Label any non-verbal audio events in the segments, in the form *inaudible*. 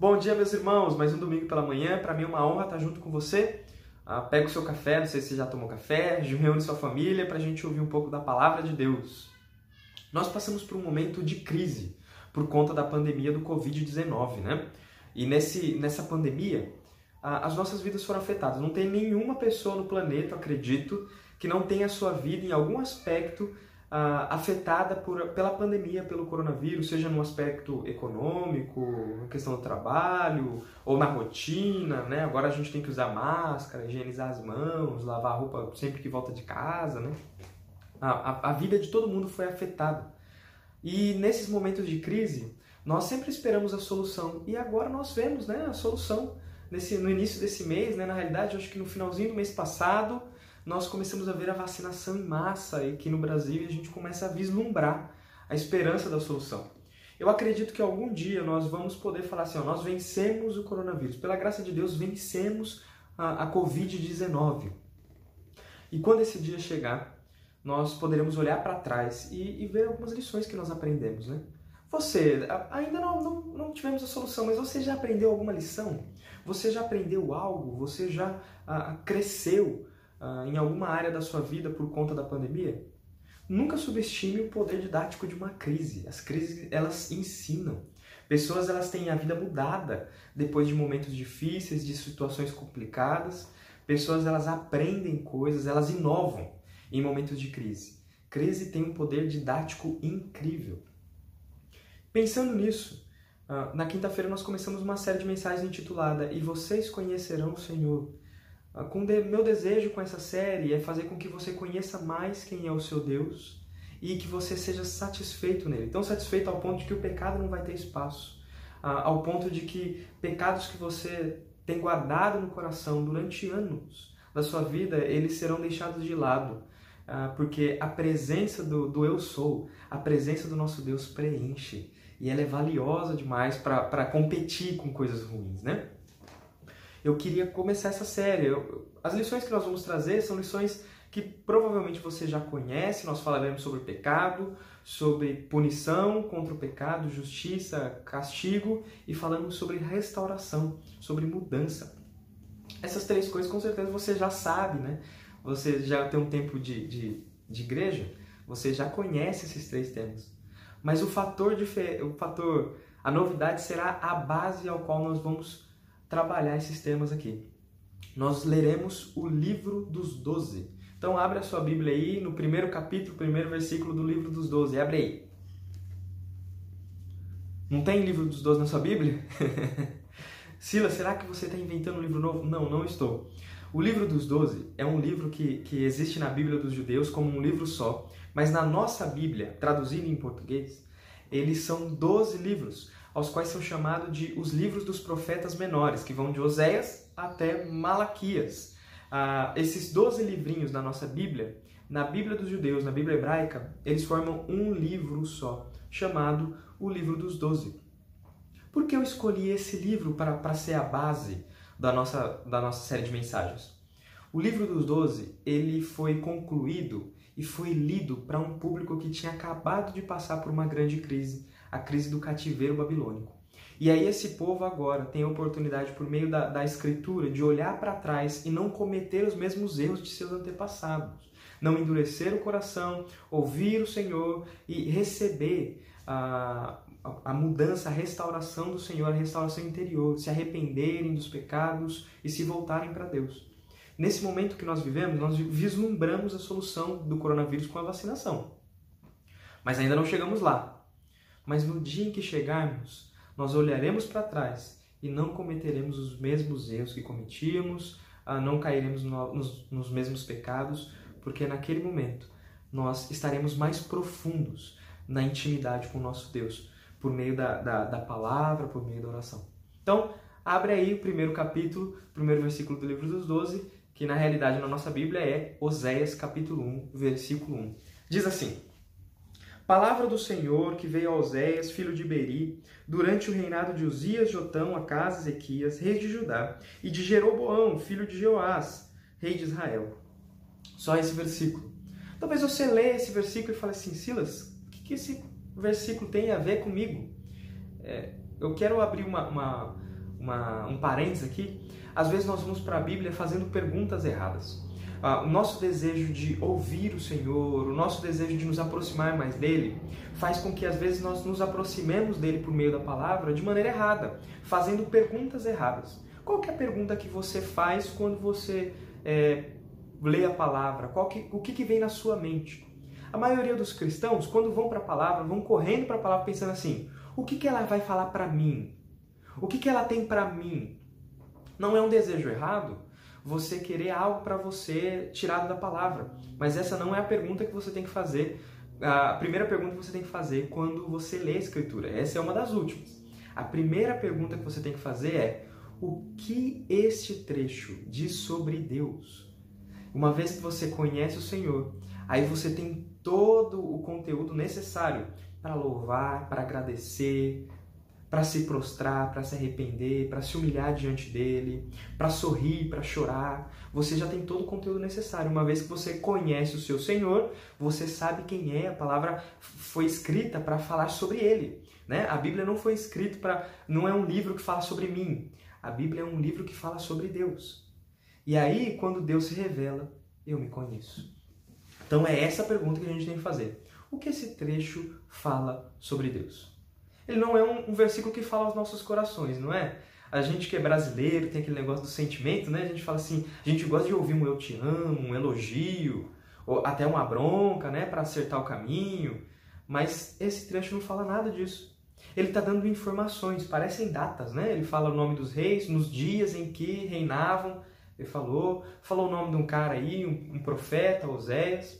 Bom dia, meus irmãos. Mais um domingo pela manhã. Para mim é uma honra estar junto com você. Ah, pega o seu café, não sei se você já tomou café, *laughs* reúne sua família para a gente ouvir um pouco da palavra de Deus. Nós passamos por um momento de crise por conta da pandemia do Covid-19, né? E nesse, nessa pandemia, as nossas vidas foram afetadas. Não tem nenhuma pessoa no planeta, acredito, que não tenha a sua vida em algum aspecto uh, afetada por, pela pandemia, pelo coronavírus, seja no aspecto econômico, na questão do trabalho, ou na rotina, né? Agora a gente tem que usar máscara, higienizar as mãos, lavar a roupa sempre que volta de casa, né? A, a, a vida de todo mundo foi afetada. E nesses momentos de crise, nós sempre esperamos a solução. E agora nós vemos né, a solução. Nesse, no início desse mês, né, na realidade, acho que no finalzinho do mês passado, nós começamos a ver a vacinação em massa aqui no Brasil e a gente começa a vislumbrar a esperança da solução. Eu acredito que algum dia nós vamos poder falar assim: ó, nós vencemos o coronavírus. Pela graça de Deus, vencemos a, a Covid-19. E quando esse dia chegar, nós poderemos olhar para trás e, e, ver algumas lições que nós aprendemos. Né? Você, ainda não, não, não tivemos a solução, mas você já aprendeu alguma lição? Você já aprendeu algo? Você já cresceu? Uh, em alguma área da sua vida por conta da pandemia? Nunca subestime o poder didático de uma crise. As crises, elas ensinam. Pessoas, elas têm a vida mudada depois de momentos difíceis, de situações complicadas. Pessoas, elas aprendem coisas, elas inovam em momentos de crise. Crise tem um poder didático incrível. Pensando nisso, ah, na quinta-feira nós começamos uma série de mensagens intitulada E vocês conhecerão o Senhor. Ah, com de, meu desejo com essa série é fazer com que você conheça mais quem é o seu Deus e que você seja satisfeito nele. Tão satisfeito ao ponto de que o pecado não vai ter espaço. Ah, ao ponto de que pecados que você tem guardado no coração durante anos da sua vida, eles serão deixados de lado. Ah, porque a presença do, do eu sou, a presença do nosso Deus preenche. E ela é valiosa demais para competir com coisas ruins, né? Eu queria começar essa série. Eu, as lições que nós vamos trazer são lições que provavelmente você já conhece. Nós falaremos sobre pecado, sobre punição contra o pecado, justiça, castigo e falamos sobre restauração, sobre mudança. Essas três coisas com certeza você já sabe, né? Você já tem um tempo de, de, de igreja, você já conhece esses três temas. Mas o fator, o fator, a novidade será a base ao qual nós vamos trabalhar esses temas aqui. Nós leremos o livro dos doze. Então abre a sua Bíblia aí no primeiro capítulo, primeiro versículo do livro dos doze. Abre aí. Não tem livro dos doze na sua Bíblia? *laughs* Sila, será que você está inventando um livro novo? Não, não estou. O livro dos doze é um livro que, que existe na Bíblia dos judeus como um livro só, mas na nossa Bíblia, traduzido em português, eles são doze livros aos quais são chamados de os livros dos profetas menores, que vão de Oséias até Malaquias. Ah, esses 12 livrinhos na nossa Bíblia, na Bíblia dos judeus, na Bíblia hebraica, eles formam um livro só, chamado o Livro dos Doze. Por que eu escolhi esse livro para, para ser a base da nossa, da nossa série de mensagens? O Livro dos Doze, ele foi concluído e foi lido para um público que tinha acabado de passar por uma grande crise a crise do cativeiro babilônico. E aí esse povo agora tem a oportunidade, por meio da, da escritura, de olhar para trás e não cometer os mesmos erros de seus antepassados. Não endurecer o coração, ouvir o Senhor e receber a, a, mudança, a restauração do Senhor, a restauração interior, se arrependerem dos pecados e se voltarem para Deus. Nesse momento que nós vivemos, nós vislumbramos a solução do coronavírus com a vacinação. Mas ainda não chegamos lá. Mas no dia em que chegarmos, nós olharemos para trás e não cometeremos os mesmos erros que cometíamos, ah, não cairemos nos, mesmos pecados, porque naquele momento nós estaremos mais profundos na intimidade com o nosso Deus, por meio da, da, da palavra, por meio da oração. Então, abre aí o primeiro capítulo, o primeiro versículo do livro dos Doze, que na realidade na nossa Bíblia é Oséias capítulo 1, versículo 1. Diz assim: Palavra do Senhor que veio a Oséias, filho de Beri, durante o reinado de Uzias, Jotão, Acas, Ezequias, rei de Judá, e de Jeroboão, filho de Joás, rei de Israel. Só esse versículo. Talvez você leia esse versículo e fale assim, Silas, o que, que esse versículo tem a ver comigo? É, eu quero abrir uma, uma, uma, um parênteses aqui, às vezes nós vamos para a Bíblia fazendo perguntas erradas. Ah, o nosso desejo de ouvir o Senhor, o nosso desejo de nos aproximar mais dele, faz com que às vezes nós nos aproximemos dele por meio da palavra de maneira errada, fazendo perguntas erradas. Qual é a pergunta que você faz quando você é, lê a palavra? Que, o que, que vem na sua mente? A maioria dos cristãos, quando vão para a palavra, vão correndo para a palavra pensando assim: o que, que ela vai falar para mim? O que, que ela tem para mim? Não é um desejo errado você querer algo para você tirado da palavra, mas essa não é a pergunta que você tem que fazer. A primeira pergunta que você tem que fazer quando você lê a Escritura. Essa é uma das últimas. A primeira pergunta que você tem que fazer é: o que este trecho diz sobre Deus? Uma vez que você conhece o Senhor, aí você tem todo o conteúdo necessário para louvar, para agradecer, para se prostrar, para se arrepender, para se humilhar diante dele, para sorrir, para chorar. Você já tem todo o conteúdo necessário. Uma vez que você conhece o seu Senhor, você sabe quem é. A palavra foi escrita para falar sobre ele. Né? A Bíblia não foi escrita para. não é um livro que fala sobre mim. A Bíblia é um livro que fala sobre Deus. E aí, quando Deus se revela, eu me conheço. Então é essa pergunta que a gente tem que fazer. O que esse trecho fala sobre Deus? Ele não é um, um versículo que fala aos nossos corações, não é? A gente que é brasileiro tem aquele negócio do sentimento, né? A gente fala assim, a gente gosta de ouvir um eu te amo, um elogio, ou até uma bronca, né, para acertar o caminho. Mas esse trecho não fala nada disso. Ele está dando informações, parecem datas, né? Ele fala o nome dos reis, nos dias em que reinavam. Ele falou, falou o nome de um cara aí, um, um profeta, Oséias.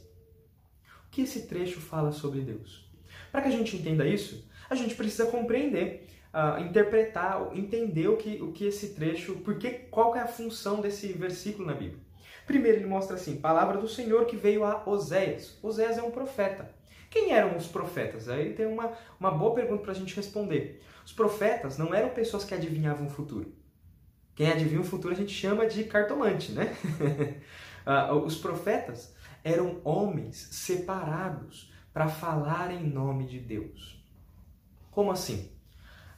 O que esse trecho fala sobre Deus? Para que a gente entenda isso, a gente precisa compreender, uh, interpretar, entender o que, o que esse trecho, porque qual é a função desse versículo na Bíblia. Primeiro ele mostra assim, palavra do Senhor que veio a Oséias. Oséias é um profeta. Quem eram os profetas? Aí tem uma, uma boa pergunta para a gente responder. Os profetas não eram pessoas que adivinhavam o futuro. Quem adivinha o futuro a gente chama de cartomante, né? uh, *laughs* os profetas eram homens separados para falar em nome de Deus. Como assim?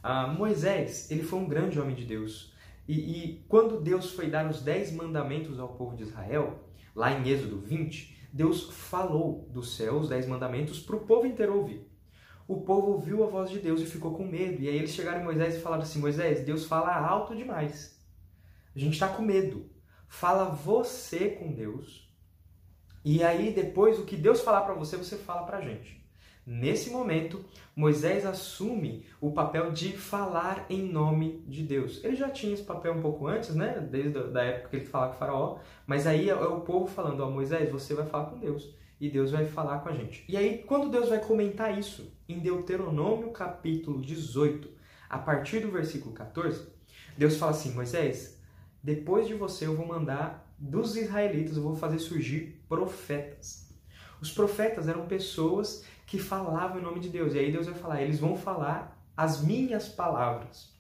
Uh, Moisés, ele foi um grande homem de Deus. E, e quando Deus foi dar os dez mandamentos ao povo de Israel, lá em Êxodo 20, Deus falou do céu os dez mandamentos para o povo inteiro ouvir. O povo ouviu a voz de Deus e ficou com medo. E aí eles chegaram em Moisés e falaram assim: Moisés, Deus fala alto demais. A gente está com medo. Fala você com Deus. E aí depois o que Deus falar para você, você fala para a gente. Nesse momento, Moisés assume o papel de falar em nome de Deus. Ele já tinha esse papel um poupouco antes, né? Desde a época que ele falava com o faraó. Mas aí é o povo falando, ó, Moisés, você vai falar com Deus. E Deus vai falar com a gente. E aí, quando Deus vai comentar isso, em Deuteronômio capítulo 18, a partir do versículo 14, Deus fala assim, Moisés, depois de você eu vou mandar dos israelitas, eu vou fazer surgir profetas. Os profetas eram pessoas que falavam em nome de Deus. E aí Deus vai falar, eles vão falar as minhas palavras.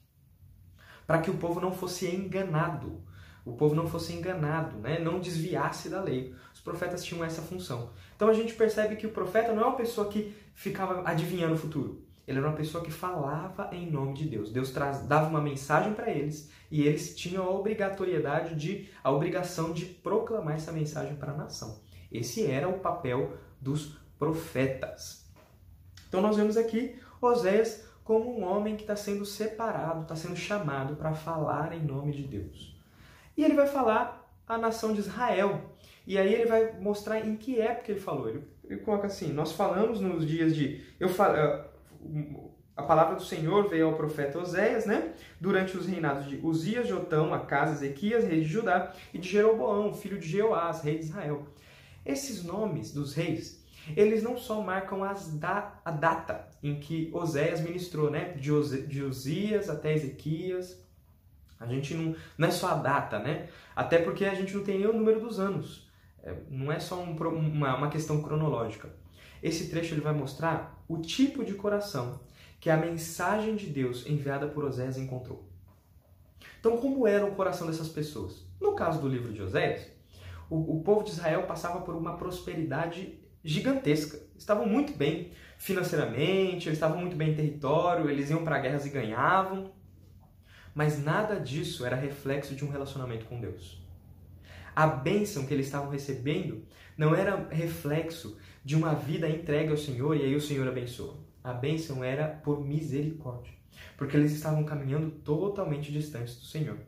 Para que o povo não fosse enganado. O povo não fosse enganado, né? não desviasse da lei. Os profetas tinham essa função. Então a gente percebe que o profeta não é uma pessoa que ficava adivinhando o futuro. Ele era uma pessoa que falava em nome de Deus. Deus traz, dava uma mensagem para eles e eles tinham a obrigatoriedade de, a obrigação de proclamar essa mensagem para a nação. Esse era o papel dos profetas. Então nós vemos aqui Oséias como um homem que está sendo separado, está sendo chamado para falar em nome de Deus. E ele vai falar a nação de Israel. E aí ele vai mostrar em que época ele falou. Ele, ele coloca assim: Nós falamos nos dias de. Eu eh, a palavra do Senhor veio ao profeta Oséias, né? Durante os reinados de Uzias, Jotão, Acas, Ezequias, rei de Judá, e de Jeroboão, filho de Jeoás, rei de Israel. Esses nomes dos reis eles não só marcam da, a data em que Oséias ministrou, né? De, de Osias até Ezequias. A gente não, não é só a data, né? Até porque a gente não tem nem o número dos anos. É, não é só um, uma, uma questão cronológica. Esse trecho ele vai mostrar o tipo de coração que a mensagem de Deus enviada por Oséias encontrou. Então, como era o coração dessas pessoas? No caso do livro de Oséias, o, o povo de Israel passava por uma prosperidade gigantesca. Estavam muito bem financeiramente, eles estavam muito bem em território, eles iam para guerras e ganhavam. Mas nada disso era reflexo de um relacionamento com Deus. A bênção que eles estavam recebendo não era reflexo de uma vida entregue ao Senhor e aí o Senhor abençoa. A bênção era por misericórdia, porque eles estavam caminhando totalmente distantes do Senhor.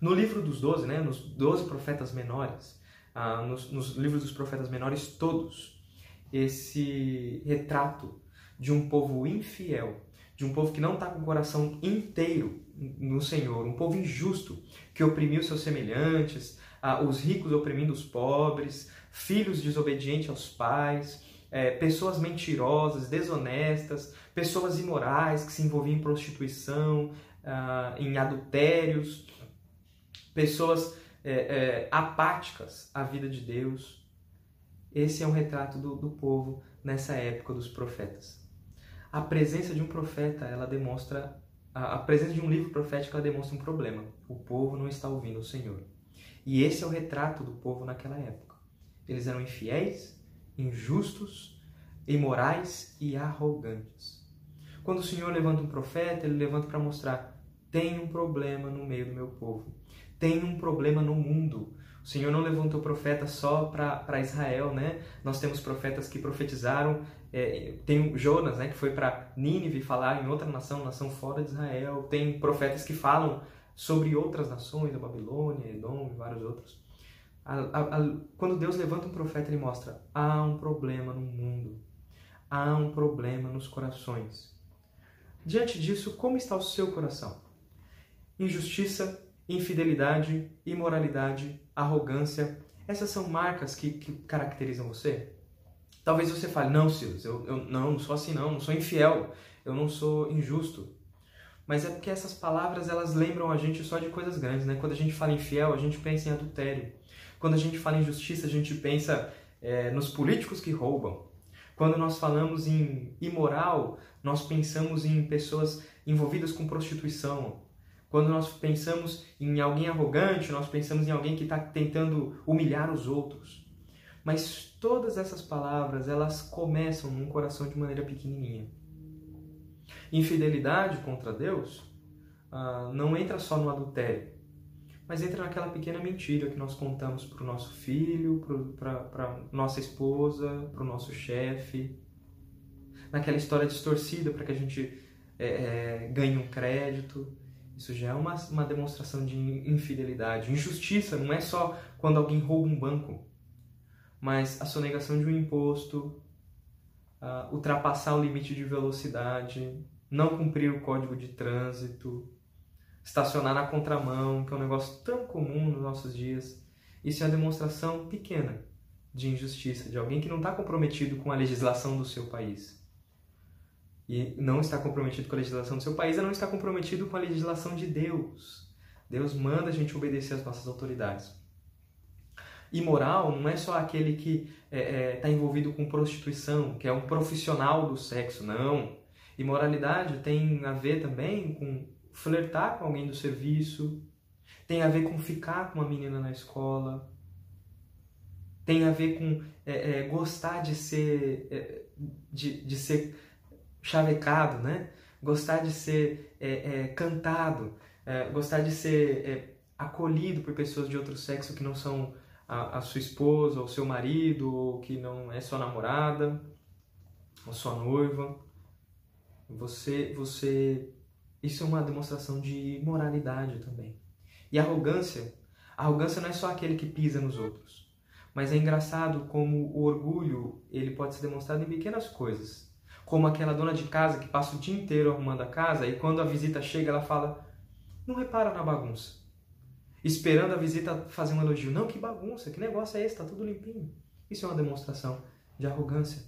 No livro dos doze, né, nos doze profetas menores, ah, nos, nos livros dos profetas menores todos, esse retrato de um povo infiel, de um povo que não está com o coração inteiro no Senhor, um povo injusto que oprimiu seus semelhantes, ah, os ricos oprimindo os pobres, filhos desobedientes aos pais, é, pessoas mentirosas, desonestas, pessoas imorais que se envolviam em prostituição, ah, em adultérios, pessoas é, é, apáticas à vida de Deus. Esse é um retrato do, do povo nessa época dos profetas. A presença de um profeta, ela demonstra a, presença de um livro profético, ela demonstra um problema. O povo não está ouvindo o Senhor. E esse é o retrato do povo naquela época. Eles eram infiéis, injustos, imorais e arrogantes. Quando o Senhor levanta um profeta, ele levanta para mostrar: tem um problema no meio do meu povo, tem um problema no mundo. O Senhor não levantou profeta só para Israel, né? Nós temos profetas que profetizaram. É, tem Jonas, né, que foi para Nínive falar em outra nação, nação fora de Israel. Tem profetas que falam sobre outras nações, a Babilônia, Edom e vários outros. A, a, a, quando Deus levanta um profeta, ele mostra: há um problema no mundo, há um problema nos corações. Diante disso, como está o seu coração? Injustiça, infidelidade, imoralidade, arrogância, essas são marcas que, que caracterizam você? Talvez você fale: não, Silas, eu, eu não, não sou assim, não, não sou infiel, eu não sou injusto mas é porque essas palavras elas lembram a gente só de coisas grandes, né? Quando a gente fala infiel, a gente pensa em adultério. Quando a gente fala em justiça, a gente pensa é, nos políticos que roubam. Quando nós falamos em imoral, nós pensamos em pessoas envolvidas com prostituição. Quando nós pensamos em alguém arrogante, nós pensamos em alguém que está tentando humilhar os outros. Mas todas essas palavras, elas começam num coração de maneira pequenininha. Infidelidade contra Deus ah, não entra só no adultério, mas entra naquela pequena mentira que nós contamos para o nosso filho, para nossa esposa, para o nosso chefe, naquela história distorcida para que a gente é, é, ganhe um crédito. Isso já é uma, uma demonstração de infidelidade. Injustiça não é só quando alguém rouba um banco, mas a sonegação de um imposto, ultrapassar o limite de velocidade, não cumprir o código de trânsito, estacionar na contramão, que é um negócio tão comum nos nossos dias. Isso é uma demonstração pequena de injustiça, de alguém que não está comprometido com a legislação do seu país. E não está comprometido com a legislação do seu país, é não está comprometido com a legislação de Deus. Deus manda a gente obedecer às nossas autoridades. Imoral não é só aquele que está é, é, tá envolvido com prostituição, que é um profissional do sexo, não. Imoralidade tem a ver também com flertar com alguém do serviço, tem a ver com ficar com uma menina na escola, tem a ver com é, é, gostar de ser, é, de, de ser chavecado, né? gostar de ser é, é, cantado, é, gostar de ser acolhido por pessoas de outro sexo que não são a, a sua esposa, ou seu marido, ou que não é sua namorada, ou sua noiva. Você, você, isso é uma demonstração de moralidade também. E arrogância, arrogância não é só aquele que pisa nos outros, mas é engraçado como o orgulho ele pode ser demonstrado em pequenas coisas, como aquela dona de casa que passa o dia inteiro arrumando a casa e quando a visita chega ela fala, não repara na bagunça, esperando a visita fazer um elogio, não que bagunça, que negócio é esse, está tudo limpinho. Isso é uma demonstração de arrogância.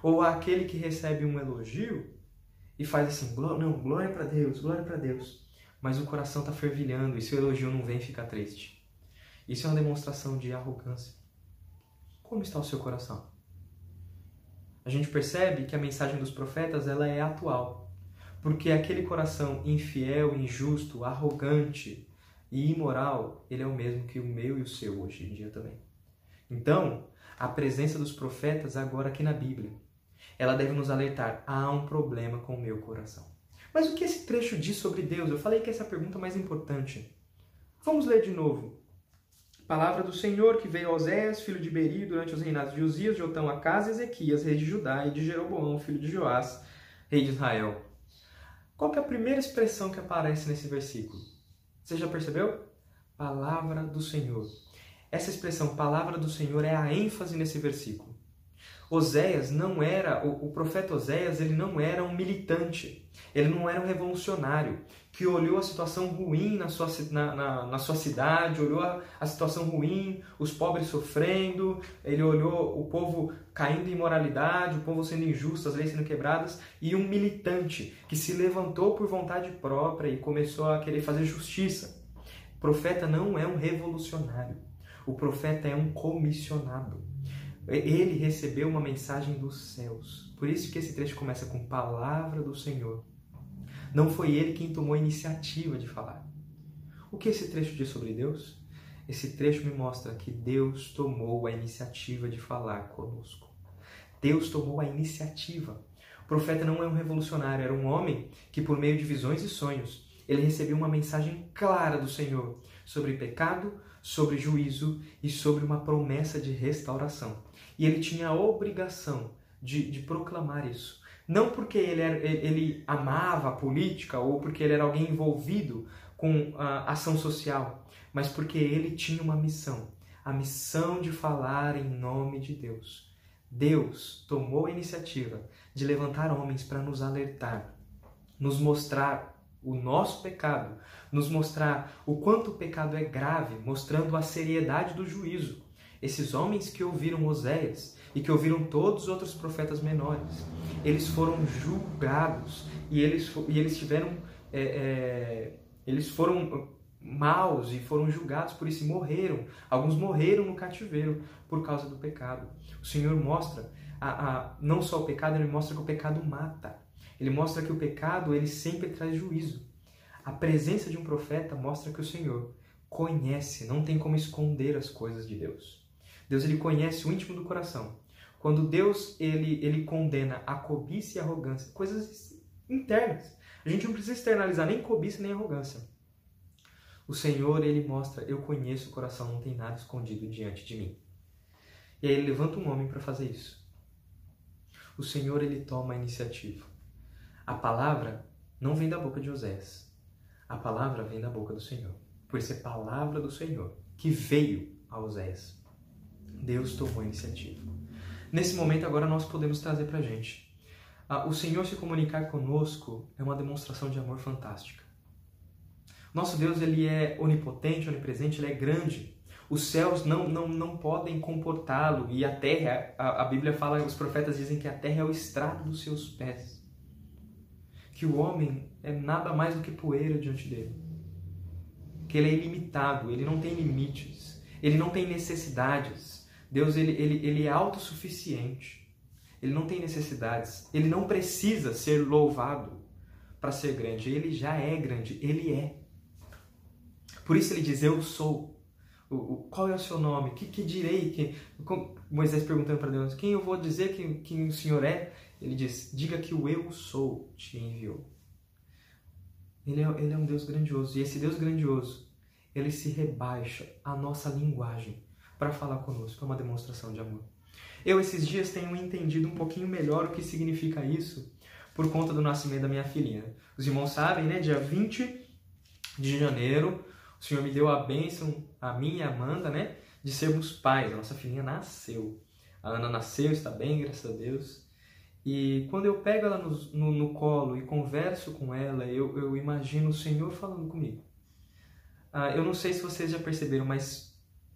Ou aquele que recebe um elogio e faz assim, não, glória para Deus, glória para Deus. Mas o coração está fervilhando e se o elogio não vem, fica triste. Isso é uma demonstração de arrogância. Como está o seu coração? A gente percebe que a mensagem dos profetas ela é atual, porque aquele coração infiel, injusto, arrogante e imoral, ele é o mesmo que o meu e o seu hoje em dia também. Então, a presença dos profetas agora aqui na Bíblia ela deve nos alertar: há um problema com o meu coração. Mas o que esse trecho diz sobre Deus? Eu falei que essa é a pergunta mais importante. Vamos ler de novo. Palavra do Senhor que veio a Oséias, filho de Beri, durante os reinados de Uzias, Jotão, Acas e Ezequias, rei de Judá, e de Jeroboão, filho de Joás, rei de Israel. Qual é a primeira expressão que aparece nesse versículo? Você já percebeu? Palavra do Senhor. Essa expressão, palavra do Senhor, é a ênfase nesse versículo. Oséias não era, o, o profeta Oséias, ele não era um militante, ele não era um revolucionário que olhou a situação ruim na sua, na, na, na sua cidade, olhou a, a, situação ruim, os pobres sofrendo, ele olhou o povo caindo em imoralidade, o povo sendo injusto, as leis sendo quebradas, e um militante que se levantou por vontade própria e começou a querer fazer justiça. O profeta não é um revolucionário, o profeta é um comissionado. Ele recebeu uma mensagem dos céus. Por isso que esse trecho começa com palavra do Senhor. Não foi ele quem tomou a iniciativa de falar. O que esse trecho diz sobre Deus? Esse trecho me mostra que Deus tomou a iniciativa de falar conosco. Deus tomou a iniciativa. O profeta não é um revolucionário, era um homem que, por meio de visões e sonhos, ele recebeu uma mensagem clara do Senhor sobre pecado, sobre juízo e sobre uma promessa de restauração. E ele tinha a obrigação de, de proclamar isso. Não porque ele, era, ele amava a política ou porque ele era alguém envolvido com a ação social, mas porque ele tinha uma missão a missão de falar em nome de Deus. Deus tomou a iniciativa de levantar homens para nos alertar, nos mostrar o nosso pecado, nos mostrar o quanto o pecado é grave, mostrando a seriedade do juízo. Esses homens que ouviram Oséias e que ouviram todos os outros profetas menores, eles foram julgados e eles, e eles tiveram. É, é, eles foram maus e foram julgados por isso e morreram. Alguns morreram no cativeiro por causa do pecado. O Senhor mostra a, a, não só o pecado, ele mostra que o pecado mata. Ele mostra que o pecado ele sempre traz juízo. A presença de um profeta mostra que o Senhor conhece, não tem como esconder as coisas de Deus. Deus ele conhece o íntimo do coração. Quando Deus ele, ele condena a cobiça e a arrogância, coisas internas. A gente não precisa externalizar nem cobiça nem arrogância. O Senhor ele mostra, eu conheço o coração, não tem nada escondido diante de mim. E aí ele levanta um homem para fazer isso. O Senhor ele toma a iniciativa. A palavra não vem da boca de Osés. A palavra vem da boca do Senhor. Por ser palavra do Senhor que veio a Osés. Deus tomou a iniciativa. Nesse momento, agora nós podemos trazer para a gente. Ah, o Senhor se comunicar conosco é uma demonstração de amor fantástica. Nosso Deus ele é onipotente, onipresente, ele é grande. Os céus não, não, não podem comportá-lo e a terra, a, a Bíblia fala, os profetas dizem que a terra é o estrado dos seus pés. Que o homem é nada mais do que poeira diante dele. Que ele é ilimitado, ele não tem limites, ele não tem necessidades. Deus ele, ele, ele é autossuficiente. Ele não tem necessidades. Ele não precisa ser louvado para ser grande. Ele já é grande. Ele é. Por isso ele diz: Eu sou. O, o, qual é o seu nome? Que, que direi? Que, Moisés perguntando para Deus: Quem eu vou dizer que, que o Senhor é? Ele diz: Diga que o eu sou te enviou. Ele é, ele é um Deus grandioso. E esse Deus grandioso, ele se rebaixa à nossa linguagem para falar conosco. É uma demonstração de amor. Eu, esses dias, tenho entendido um pouquinho melhor o que significa isso por conta do nascimento da minha filhinha. Os irmãos sabem, né? Dia 20 de janeiro, o Senhor me deu a bênção, a mim e a Amanda, né? De sermos pais. A nossa filhinha nasceu. A Ana nasceu, está bem, graças a Deus. E quando eu pego ela no, no, no colo e converso com ela, eu, eu imagino o Senhor falando comigo. Ah, eu não sei se vocês já perceberam, mas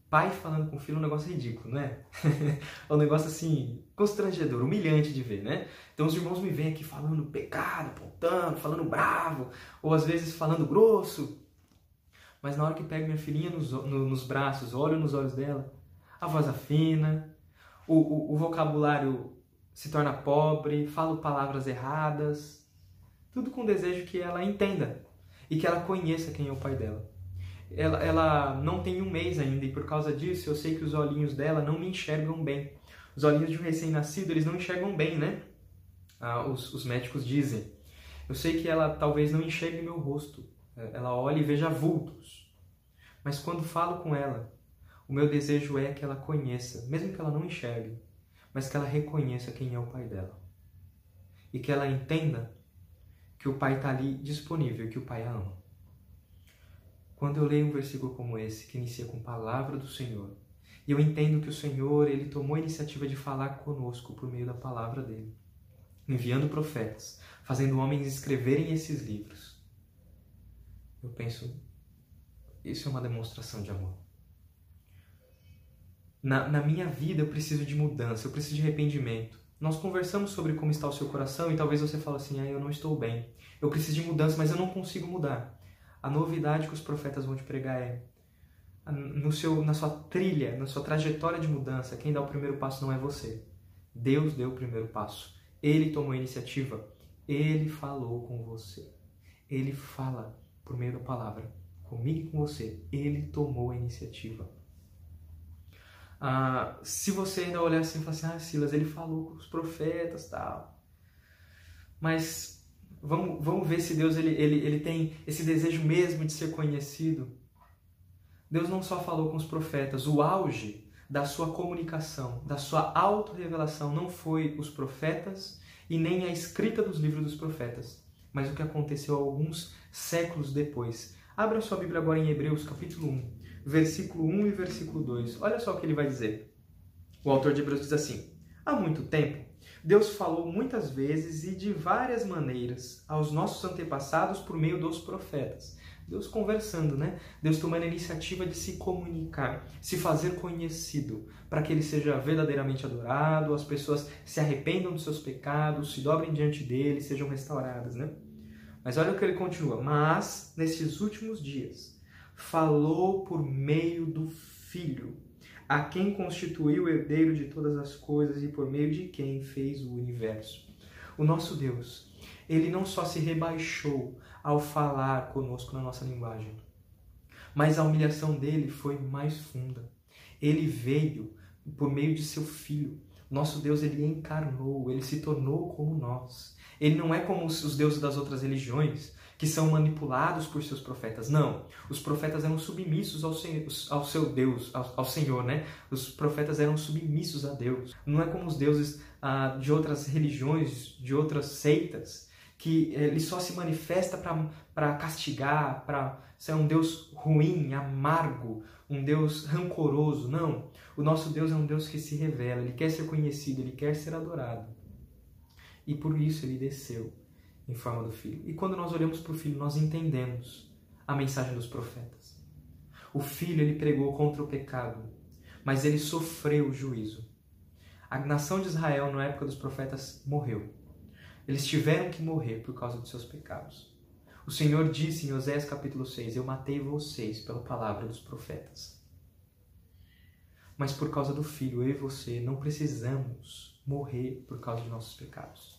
pai falando com o filho é um negócio ridículo, não é? *laughs* é um negócio assim, constrangedor, humilhante de ver, né? Então os irmãos me vêm aqui falando pecado, apontando, falando bravo, ou às vezes falando grosso. Mas na hora que pego minha filhinha nos, no, nos braços, olho nos olhos dela, a voz afina, o, o, o vocabulário se torna pobre, falo palavras erradas, tudo com o desejo que ela entenda e que ela conheça quem é o pai dela ela, ela não tem um mês ainda e por causa disso eu sei que os olhinhos dela não me enxergam bem. Os olhinhos de um recém-nascido, eles não enxergam bem, né? Ah, os, os médicos dizem. Eu sei que ela talvez não enxergue meu rosto, ela olhe e veja vultos. Mas quando falo com ela, o meu desejo é que ela conheça, mesmo que ela não enxergue, mas que ela reconheça quem é o pai dela. E que ela entenda que o pai está ali disponível, que o pai a ama. Quando eu leio um versículo como esse, que inicia com palavra do Senhor, e eu entendo que o Senhor, ele tomou a iniciativa de falar conosco por meio da palavra dele, enviando profetas, fazendo homens escreverem esses livros. Eu penso, isso é uma demonstração de amor. Na, na minha vida eu preciso de mudança, eu preciso de arrependimento. Nós conversamos sobre como está o seu coração e talvez você fale assim: ah, eu não estou bem. Eu preciso de mudança, mas eu não consigo mudar. A novidade que os profetas vão te pregar é: no seu, na sua trilha, na sua trajetória de mudança, quem dá o primeiro passo não é você. Deus deu o primeiro passo. Ele tomou a iniciativa. Ele falou com você. Ele fala por meio da palavra. Comigo e com você. Ele tomou a iniciativa. Ah, se você ainda olhar assim e falar assim, ah, Silas, ele falou com os profetas tal. Mas vamos, vamos ver se Deus ele, ele, ele tem esse desejo mesmo de ser conhecido. Deus não só falou com os profetas, o auge da sua comunicação, da sua autorrevelação não foi os profetas e nem a escrita dos livros dos profetas, mas o que aconteceu alguns séculos depois. Abra sua Bíblia agora em Hebreus, capítulo 1, versículo 1 e versículo 2. Olha só o que ele vai dizer. O autor de Hebreus diz assim: Há muito tempo, Deus falou muitas vezes e de várias maneiras aos nossos antepassados por meio dos profetas. Deus conversando, né? Deus tomando a iniciativa de se comunicar, se fazer conhecido, para que ele seja verdadeiramente adorado, as pessoas se arrependam dos seus pecados, se dobrem diante dele, sejam restauradas, né? Mas olha o que ele continua. Mas, nesses últimos dias, falou por meio do Filho, a quem constituiu o herdeiro de todas as coisas e por meio de quem fez o universo. O nosso Deus, ele não só se rebaixou ao falar conosco na nossa linguagem. Mas a humilhação dele foi mais funda. Ele veio por meio de seu filho. Nosso Deus ele encarnou, ele se tornou como nós. Ele não é como os deuses das outras religiões, que são manipulados por seus profetas. Não. Os profetas eram submissos ao, ao seu Deus, ao, ao, Senhor, né? Os profetas eram submissos a Deus. Não é como os deuses ah, de outras religiões, de outras seitas, que ele só se manifesta para castigar, para ser um Deus ruim, amargo, um Deus rancoroso. Não. O nosso Deus é um Deus que se revela, ele quer ser conhecido, ele quer ser adorado. E por isso ele desceu em forma do Filho. E quando nós olhamos para o Filho, nós entendemos a mensagem dos profetas. O Filho ele pregou contra o pecado, mas ele sofreu o juízo. A nação de Israel, na época dos profetas, morreu. Eles tiveram que morrer por causa dos seus pecados. O Senhor disse em Oséias capítulo 6: Eu matei vocês pela palavra dos profetas. Mas por causa do Filho, eu e você não precisamos morrer por causa de nossos pecados.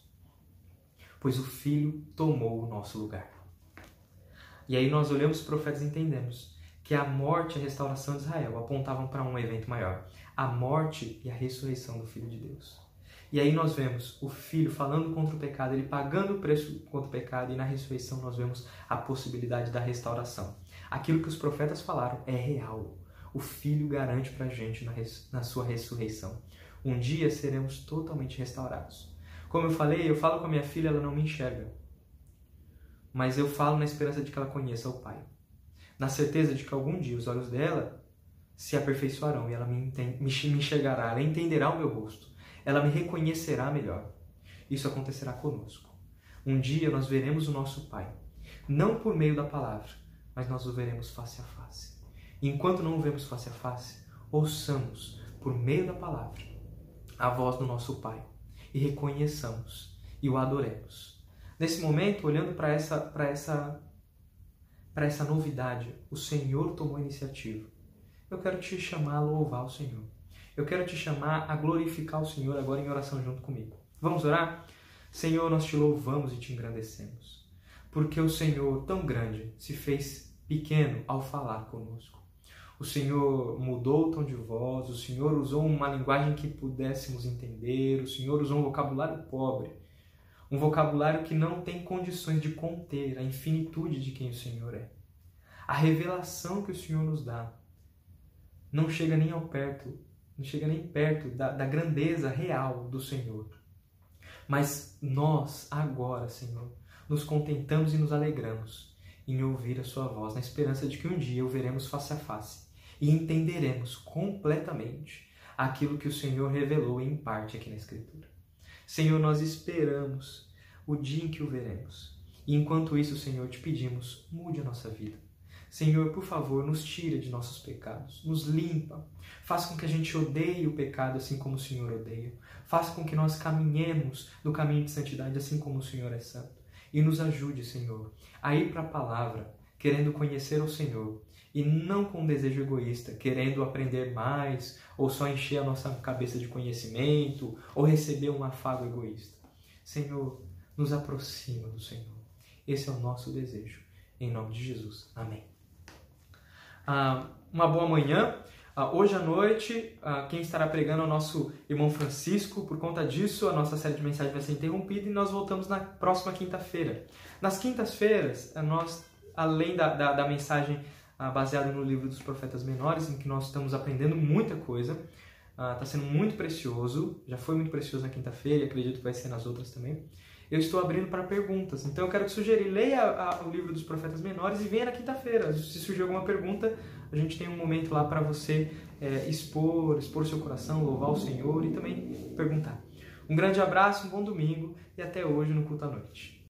Pois o Filho tomou o nosso lugar. E aí nós olhamos os profetas e entendemos que a morte e a restauração de Israel apontavam para um evento maior: a morte e a ressurreição do Filho de Deus. E aí nós vemos o Filho falando contra o pecado, ele pagando o preço contra o pecado, e na ressurreição nós vemos a possibilidade da restauração. Aquilo que os profetas falaram é real. O Filho garante para a gente na, na sua ressurreição. Um dia seremos totalmente restaurados. Como eu falei, eu falo com a minha filha, ela não me enxerga. Mas eu falo na esperança de que ela conheça o Pai. Na certeza de que algum dia os olhos dela se aperfeiçoarão e ela me, me enxergará, ela entenderá o meu rosto ela me reconhecerá melhor. Isso acontecerá conosco. Um dia nós veremos o nosso Pai, não por meio da palavra, mas nós o veremos face a face. E enquanto não o vemos face a face, ouçamos por meio da palavra a voz do nosso Pai e reconheçamos e o adoremos. Nesse momento, olhando para essa para essa para essa novidade, o Senhor tomou a iniciativa. Eu quero te chamar a louvar o Senhor. Eu quero te chamar a glorificar o Senhor agora em oração junto comigo. Vamos orar? Senhor, nós te louvamos e te engrandecemos, porque o Senhor, tão grande, se fez pequeno ao falar conosco. O Senhor mudou o tom de voz, o Senhor usou uma linguagem que pudéssemos entender, o Senhor usou um vocabulário pobre. Um vocabulário que não tem condições de conter a infinitude de quem o Senhor é. A revelação que o Senhor nos dá não chega nem ao perto, não chega nem perto da, da grandeza real do Senhor. Mas nós, agora, Senhor, nos contentamos e nos alegramos em ouvir a Sua voz, na esperança de que um dia o veremos face a face e entenderemos completamente aquilo que o Senhor revelou em parte aqui na Escritura. Senhor, nós esperamos o dia em que o veremos. E enquanto isso, Senhor, te pedimos, mude a nossa vida. Senhor, por favor, nos tira de nossos pecados, nos limpa, faça com que a gente odeie o pecado assim como o Senhor odeia, faça com que nós caminhemos no caminho de santidade assim como o Senhor é santo. E nos ajude, Senhor, a ir para a palavra, querendo conhecer o Senhor, e não com um desejo egoísta, querendo aprender mais, ou só encher a nossa cabeça de conhecimento, ou receber um afago egoísta. Senhor, nos aproxima do Senhor. Esse é o nosso desejo. Em nome de Jesus. Amém. Ah, uma boa manhã. Ah, hoje à noite, ah, quem estará pregando é o nosso irmão Francisco. Por conta disso, a nossa série de mensagens vai ser interrompida e nós voltamos na próxima quinta-feira. Nas quintas-feiras, eh, nós, além da, da, da mensagem baseada no livro dos profetas menores, em que nós estamos aprendendo muita coisa, está sendo muito precioso. Já foi muito precioso na quinta-feira e acredito que vai ser nas outras também eu estou abrindo para perguntas. Então eu quero te sugerir, leia a, o livro dos profetas menores e venha na quinta-feira. Se surgir alguma pergunta, a gente tem um momento lá para você é, expor, expor seu coração, louvar o Senhor e também perguntar. Um grande abraço, um bom domingo e até hoje no culto à noite.